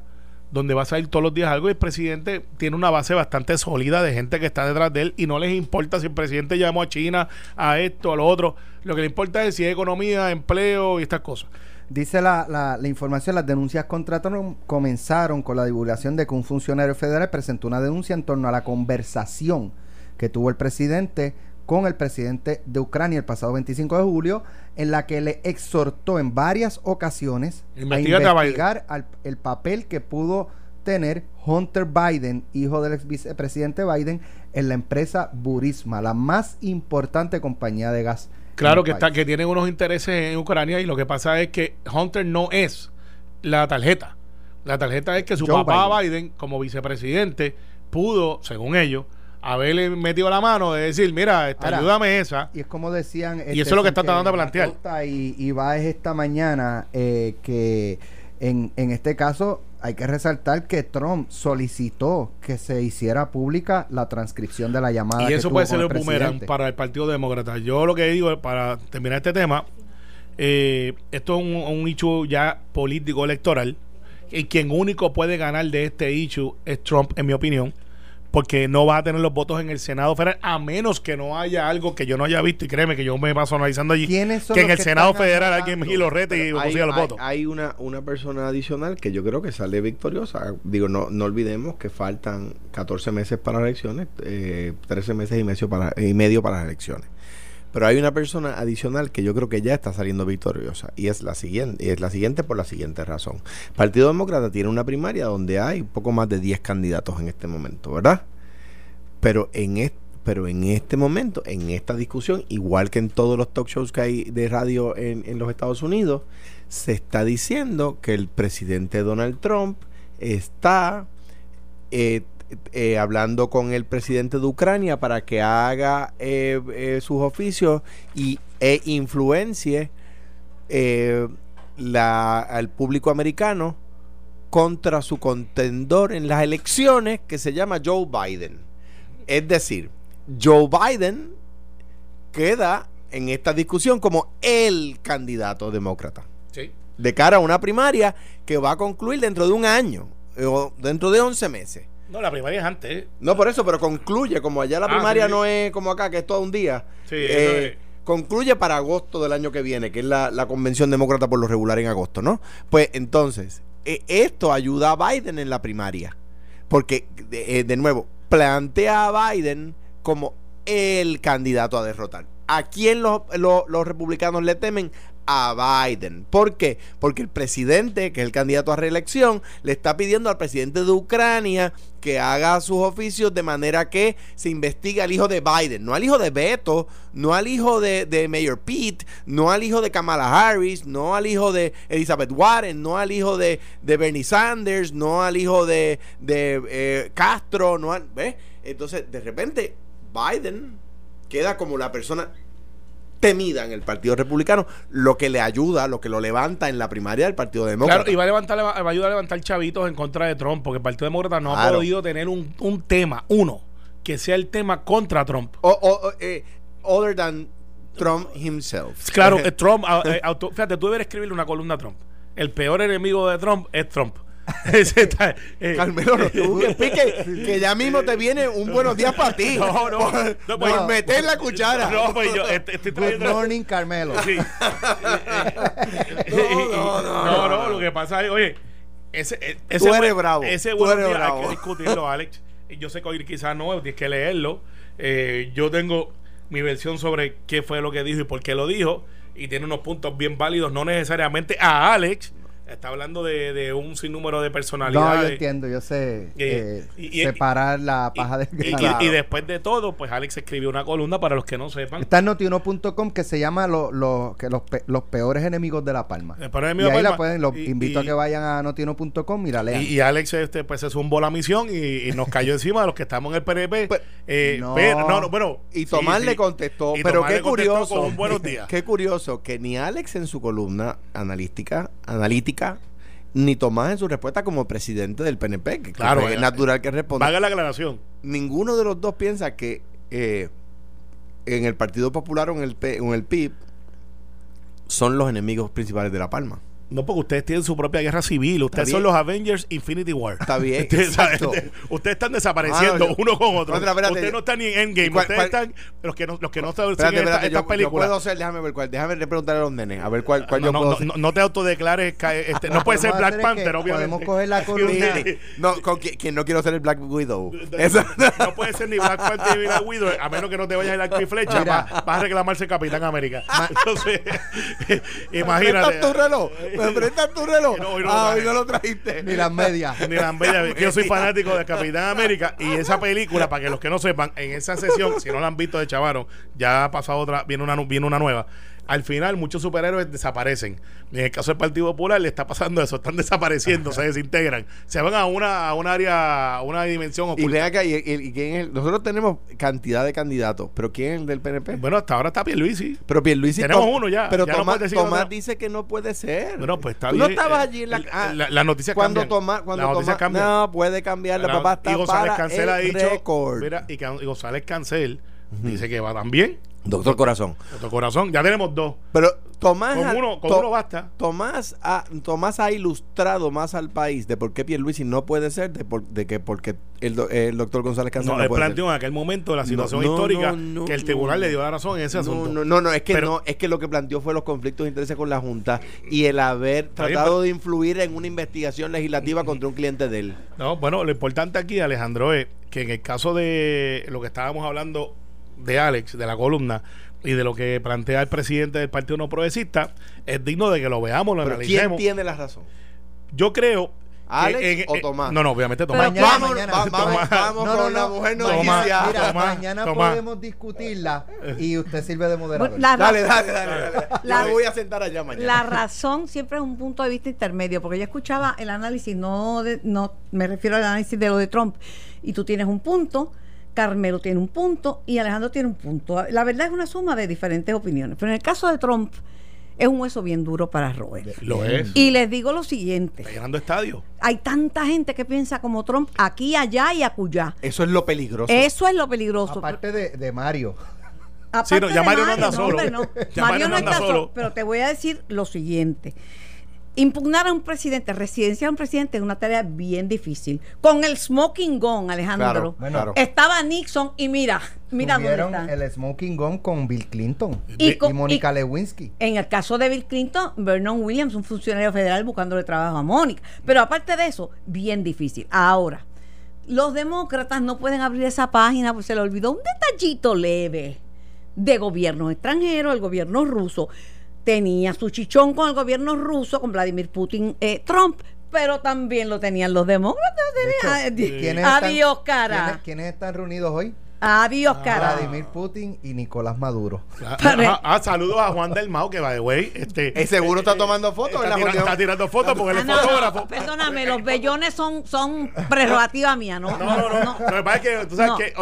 donde va a salir todos los días algo y el presidente tiene una base bastante sólida de gente que está detrás de él y no les importa si el presidente llamó a China, a esto, a lo otro. Lo que le importa es si hay economía, empleo y estas cosas. Dice la, la, la, información, las denuncias contra Trump comenzaron con la divulgación de que un funcionario federal presentó una denuncia en torno a la conversación que tuvo el presidente con el presidente de Ucrania el pasado 25 de julio, en la que le exhortó en varias ocasiones a investigar el papel que pudo tener Hunter Biden, hijo del ex vicepresidente Biden, en la empresa Burisma, la más importante compañía de gas. Claro que está, que tiene unos intereses en Ucrania y lo que pasa es que Hunter no es la tarjeta. La tarjeta es que su papá Biden, como vicepresidente, pudo, según ellos, haberle metido la mano de decir, mira, esta, ayúdame esa. Y es como decían. Y eso es este, lo que está tratando de plantear. Y, y va es esta mañana eh, que en, en este caso hay que resaltar que Trump solicitó que se hiciera pública la transcripción de la llamada. Y eso puede ser un boomerang para el Partido Demócrata. Yo lo que digo, para terminar este tema, eh, esto es un, un hecho ya político electoral. Y quien único puede ganar de este hecho es Trump, en mi opinión porque no va a tener los votos en el Senado federal a menos que no haya algo que yo no haya visto y créeme que yo me paso analizando allí que en el Senado federal alguien me lo rete y consiga los votos. hay una, una persona adicional que yo creo que sale victoriosa. Digo no, no olvidemos que faltan 14 meses para las elecciones eh, 13 meses y medio, para, y medio para las elecciones pero hay una persona adicional que yo creo que ya está saliendo victoriosa y es la siguiente, y es la siguiente por la siguiente razón. Partido Demócrata tiene una primaria donde hay poco más de 10 candidatos en este momento, ¿verdad? Pero en este pero en este momento, en esta discusión, igual que en todos los talk shows que hay de radio en, en los Estados Unidos, se está diciendo que el presidente Donald Trump está eh, eh, hablando con el presidente de Ucrania para que haga eh, eh, sus oficios y, e influencie la, al público americano contra su contendor en las elecciones que se llama Joe Biden. Es decir, Joe Biden queda en esta discusión como el candidato demócrata. De cara a una primaria que va a concluir dentro de un año o dentro de 11 meses. No, la primaria es antes. No, por eso, pero concluye, como allá la ah, primaria no es como acá, que es todo un día. Sí, eh, Concluye para agosto del año que viene, que es la, convención demócrata por lo regular en agosto, ¿no? Pues entonces, e, esto ayuda a Biden en la primaria. Porque, de, eh, nuevo, plantea a Biden como el candidato a derrotar. ¿A quién los, los republicanos le temen? A Biden. ¿Por qué? Porque el presidente, que es el candidato a reelección, le está pidiendo al presidente de Ucrania que haga sus oficios de manera que se investigue al hijo de Biden, no al hijo de Beto, no al hijo de, Mayor Pete, no al hijo de Kamala Harris, no al hijo de Elizabeth Warren, no al hijo de, Bernie Sanders, no al hijo de, eh, Castro, no ¿ves? Entonces, de repente, Biden queda como la persona temida en el Partido Republicano, lo que le ayuda, lo que lo levanta en la primaria del Partido Demócrata. Claro, y va a, levantar, va a ayudar a levantar chavitos en contra de Trump, porque el Partido Demócrata no ha podido tener un, un, tema, uno, que sea el tema contra Trump. O, eh, other than Trump himself. Claro, Trump, eh, fíjate, tú debes escribirle una columna a Trump. El peor enemigo de Trump es Trump. Eh, Carmelo, no que ya mismo te viene un buenos días para ti. No, no. Por, pues, meter la cuchara. No, pues yo estoy Good morning, Carmelo. Sí. no, no, no, no, lo que pasa es, oye, ese, e, ese Tú eres bravo. Ese bueno hay que discutirlo, Alex. Yo sé que hoy quizás no, tienes que leerlo. Eh, yo tengo mi versión sobre qué fue lo que dijo y por qué lo dijo. Y tiene unos puntos bien válidos, no necesariamente a Alex, Está hablando de, de, un sinnúmero de personalidades. No, yo entiendo, yo sé eh, separar la paja del y, y, después de todo, pues Alex escribió una columna para los que no sepan. Está en notiuno.com que se llama lo, lo, que los, los peores enemigos de la palma. y ahí la pueden, los invito a que vayan a notiuno.com y la lean. Y, Alex este, pues se zumbó la misión y, nos cayó encima de los que estamos en el PNP. Pues, eh, no. Pero, no, bueno, y Tomás le contestó, pero qué curioso. buenos días. Qué curioso que ni Alex en su columna analítica, analítica ni Tomás en su respuesta como presidente del PNP, que claro, es natural que responda. Haga la aclaración. Ninguno de los dos piensa que eh, en el Partido Popular o en el, en el PIB son los enemigos principales de La Palma. No, porque ustedes tienen su propia guerra civil. Ustedes son los Avengers Infinity War. Está bien. Ustedes, están desapareciendo uno con otro. ustedes no están ni en Endgame. ustedes están. Los que no, los que no están en esta, yo, película. puedo hacer, déjame ver cuál. Déjame preguntarle a los nenes. A ver cuál, cuál no, yo no, puedo no, no, te autodeclares. Este, no puede ser Black Panther, obviamente. Podemos coger la columna. no, con quien, no quiero ser el Black Widow. no puede ser ni Black Panther ni Black Widow. A menos que no te vayas a ir a flecha. Vas a reclamarse Capitán América. Entonces, imagínate. ¿Me tu reloj? ¿Me prestas tu reloj? No, ah, hoy no lo trajiste. Ni las medias. Ni las medias. Yo soy fanático de Capitán América y esa película, para que los que no sepan, en esa sesión, si no la han visto de Chavaro, ya ha pasado otra, viene una, viene una nueva al final muchos superhéroes desaparecen. En el caso del Partido Popular le está pasando eso, están desapareciendo, se desintegran, se van a una, a un área, a una dimensión oculta. Y acá, y, quién es nosotros tenemos cantidad de candidatos, pero ¿quién es el del PNP? Bueno, hasta ahora está Pierluisi. Pero Pierluisi tenemos uno ya. Pero Tomás, dice que no puede ser. Bueno, pues está bien. No estabas allí en la, ah, la, noticia cuando Tomás, cuando la noticia cambia. no puede cambiar, la, papá está y González Cancel ha dicho, Mira, y, González Cancel dice que va también Doctor Corazón. Doctor Corazón, ya tenemos dos. Pero Tomás. Con uno, con uno basta. Tomás ha, Tomás ha ilustrado más al país de por qué Pierluisi no puede ser, de, por, de que porque el, el doctor González Cancel no, no planteó en aquel momento la situación histórica que el tribunal le dio la razón en ese asunto. No, no, no, es que no, es que lo que planteó fue los conflictos de intereses con la Junta y el haber tratado de influir en una investigación legislativa contra un cliente de él. No, bueno, lo importante aquí, Alejandro, es que en el caso de lo que estábamos hablando de Alex, de la columna, y de lo que plantea el presidente del Partido No Progresista, es digno de que lo veamos, lo analicemos. ¿Quién tiene la razón? Yo creo ¿Alex o Tomás? No, no, obviamente Tomás. vamos, vamos, con la mujer noticia. Mira, mañana podemos discutirla y usted sirve de moderador. dale, dale, dale, La, voy a sentar allá mañana. La razón siempre es un punto de vista intermedio, porque yo escuchaba el análisis, no, no me refiero al análisis de lo de Trump, y tú tienes un punto Carmelo tiene un punto y Alejandro tiene un punto. La verdad es una suma de diferentes opiniones. Pero en el caso de Trump, es un hueso bien duro para roer. Lo es. Y les digo lo siguiente. Está llenando estadio. Hay tanta gente que piensa como Trump aquí, allá y acullá. Eso es lo peligroso. Eso es lo peligroso. Aparte de, de Mario. sí, ya Mario, no anda solo. Mario, no anda solo. Pero te voy a decir lo siguiente. Impugnar a un presidente, residenciar a un presidente es una tarea bien difícil. Con el smoking gun, Alejandro. Estaba Nixon y mira, mira dónde está. el smoking gun con Bill Clinton y, con, Mónica Lewinsky. En el caso de Bill Clinton, Vernon Williams, un funcionario federal buscándole trabajo a Mónica. Pero aparte de eso, bien difícil. Ahora, los demócratas no pueden abrir esa página porque se le olvidó un detallito leve de gobierno extranjero, el gobierno ruso tenía su chichón con el gobierno ruso, con Vladimir Putin, eh, Trump, pero también lo tenían los demócratas. Tenía, adiós, cara. ¿quiénes están reunidos hoy? Adiós, ah, cara. Vladimir Putin y Nicolás Maduro. Ah, ah, saludos a Juan del Mao, que va de güey. Este, seguro está tomando fotos. Está, está, tirando fotos porque él es fotógrafo. Perdóname, los bellones son, son prerrogativa mía, ¿no? No, no, no. Lo que pasa es que tú sabes que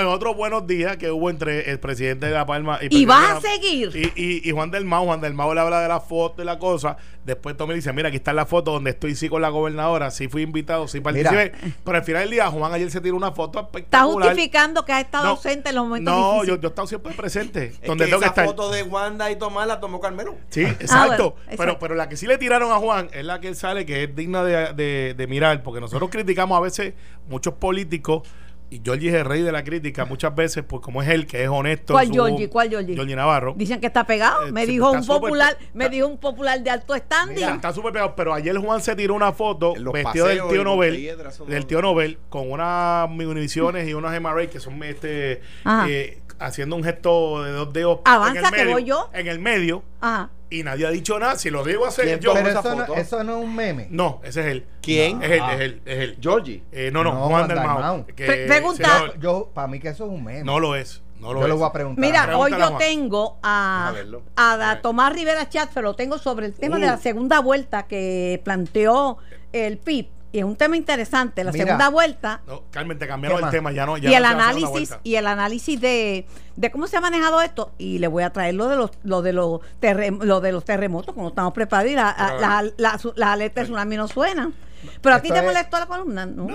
en otros buenos días que hubo entre el presidente de La Palma y. Y vas a seguir. Y, y, y, Juan del Mao, Juan del Mao le habla de la foto y la cosa. Después Tommy dice: Mira, aquí está la foto donde estoy sí con la gobernadora. Sí fui invitado, sí participé. Pero al final del día, Juan ayer se tiró una foto espectacular. Está justificando que ha estado ausente en los no, yo, yo he estado siempre presente. Es donde que tengo esa que estar. foto de Wanda y Tomás la tomó Carmelo. Sí, ah, exacto. Pero, pero la que sí le tiraron a Juan es la que él sale que es digna de, de, de mirar, porque nosotros criticamos a veces muchos políticos y Georgie es el rey de la crítica muchas veces, pues como es él, que es honesto. ¿Cuál Georgie? ¿Cuál Georgie? Georgie Navarro. Dicen que está pegado. Eh, me dijo un popular, me dijo un popular de alto standing. está súper pegado, pero ayer Juan se tiró una foto vestido del tío Nobel, del tío Nobel, con unas municiones y unas MRA que son este eh, haciendo un gesto de dos dedos Avanza en el medio, que voy yo. En el medio. Ajá. Y nadie ha dicho nada. Si lo digo hacer yo. Pero eso, no, eso no es un meme. No, ese es él. ¿Quién? Es él, es él, es él. Georgie. Eh, no, no, Juan del Mao. Pregunta. yo, para mí que eso es un meme. No lo es. No lo yo lo voy a preguntar. Mira, hoy yo tengo a, a, Tomás Rivera Chat, pero lo tengo sobre el tema de la uh. segunda vuelta que planteó el PIB y es un tema interesante. La segunda vuelta. No, Carmen, te cambiaron el tema, ya no. Ya y el análisis, y el análisis de, de, cómo se ha manejado esto. Y le voy a traer lo de los, lo de los, lo de los terremotos, como estamos preparados y la, la, la, alerta de tsunami no suena. Pero a ti te molestó la columna, ¿no?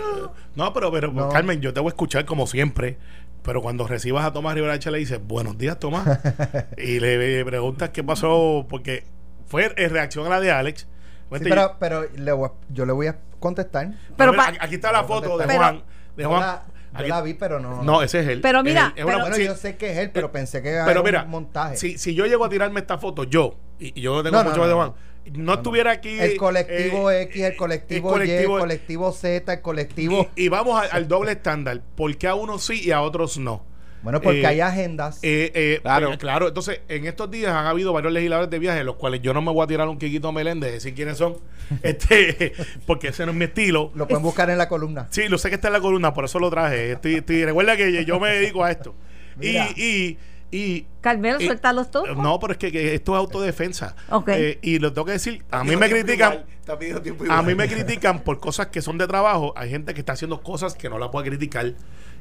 No, pero, pero Carmen, yo te voy a escuchar como siempre. Pero cuando recibas a Tomás Rivera le dices, buenos días, Tomás. y le preguntas qué pasó, porque fue en reacción a la de Alex. pero, pero le yo le voy a contestar. Pero, aquí está la foto de Juan. De Juan. yo la vi, pero no. No, ese es él. Pero mira, bueno, yo sé que es él, pero pensé que era un montaje. Si, si yo llego a tirarme esta foto, yo, y, yo tengo mucho de Juan, no, estuviera aquí. El colectivo eh, X, el colectivo, Y, el colectivo Z, el colectivo. Y, vamos al doble estándar. ¿Por qué a unos sí y a otros no? Bueno, porque eh, hay agendas. Eh, eh, claro. claro. Entonces, en estos días han habido varios legisladores de viaje, los cuales yo no me voy a tirar un Quiquito Meléndez, decir quiénes son, este, porque ese no es mi estilo. Lo pueden buscar en la columna. Sí, lo sé que está en la columna, por eso lo traje. Estoy, recuerda que yo me dedico a esto. y, y y, Carmelo, suelta los No, pero es que, esto es autodefensa. y lo tengo que decir, a mí me critican. A mí me critican por cosas que son de trabajo. Hay gente que está haciendo cosas que no la puede criticar,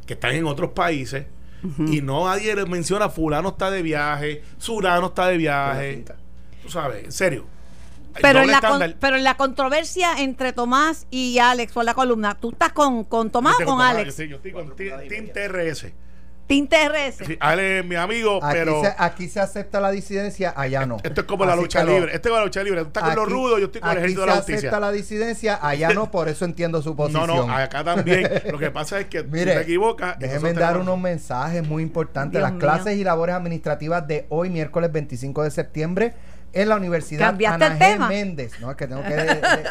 que están en otros países y no nadie le menciona fulano está de viaje, surano está de viaje. Tú sabes, en serio. Pero en, la pero en la controversia entre Tomás y Alex por la columna, ¿tú estás con, con Tomás o con, Alex? Sí, yo estoy con Team TRS. Tinte RS. Sí, Ale es mi amigo, aquí pero. Se, aquí se acepta la disidencia, allá no. Esto es como la lucha libre. Esto es la lucha libre. Tú estás con los rudos, yo estoy con el ejército de la justicia. se acepta la disidencia, allá no, por eso entiendo su posición. No, no, acá también. Lo que pasa es que Mire, te equivocas. Déjeme dar unos mensajes muy importantes. Las clases y labores administrativas de hoy, miércoles 25 de septiembre en la Universidad Ana G. Méndez. No, es que tengo que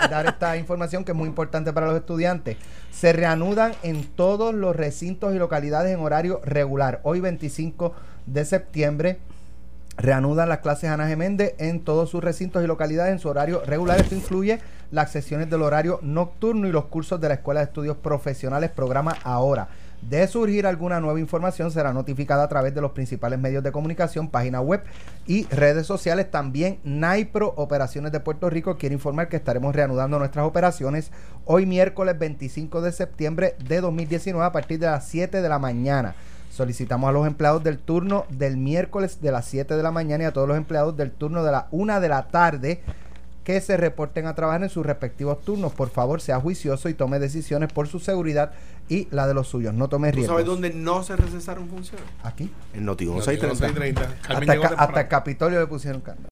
dar esta información que es muy importante para los estudiantes. Se reanudan en todos los recintos y localidades en horario regular. Hoy 25 de septiembre reanudan las clases Ana G. Méndez en todos sus recintos y localidades en su horario regular. Esto incluye las sesiones del horario nocturno y los cursos de la Escuela de Estudios Profesionales, programa ahora. De surgir alguna nueva información será notificada a través de los principales medios de comunicación, página web y redes sociales. También NAIPRO Operaciones de Puerto Rico quiere informar que estaremos reanudando nuestras operaciones hoy miércoles 25 de septiembre de 2019 a partir de las 7 de la mañana. Solicitamos a los empleados del turno del miércoles de las 7 de la mañana y a todos los empleados del turno de la 1 de la tarde que se reporten a trabajar en sus respectivos turnos. Por favor, sea juicioso y tome decisiones por su seguridad y la de los suyos. No tome riesgos. ¿Sabes dónde no se recesaron funciones? Aquí. En Noti 630. Hasta, hasta el Capitolio le pusieron candado.